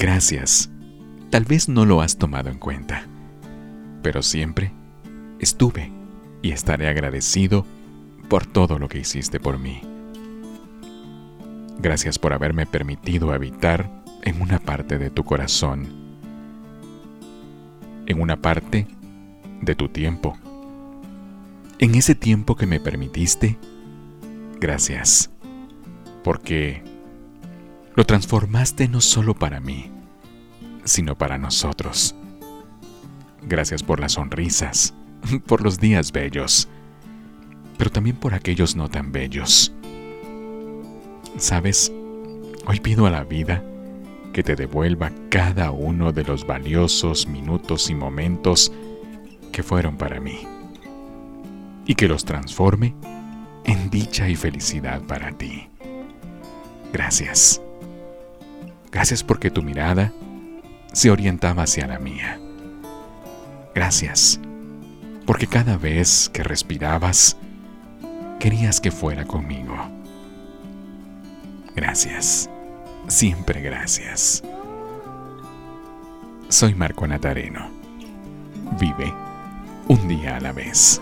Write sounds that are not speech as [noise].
Gracias. Tal vez no lo has tomado en cuenta, pero siempre estuve y estaré agradecido por todo lo que hiciste por mí. Gracias por haberme permitido habitar en una parte de tu corazón, en una parte de tu tiempo. En ese tiempo que me permitiste, gracias, porque lo transformaste no solo para mí, sino para nosotros. Gracias por las sonrisas, [laughs] por los días bellos, pero también por aquellos no tan bellos. Sabes, hoy pido a la vida que te devuelva cada uno de los valiosos minutos y momentos que fueron para mí y que los transforme en dicha y felicidad para ti. Gracias. Gracias porque tu mirada se orientaba hacia la mía. Gracias porque cada vez que respirabas, querías que fuera conmigo. Gracias, siempre gracias. Soy Marco Natareno. Vive un día a la vez.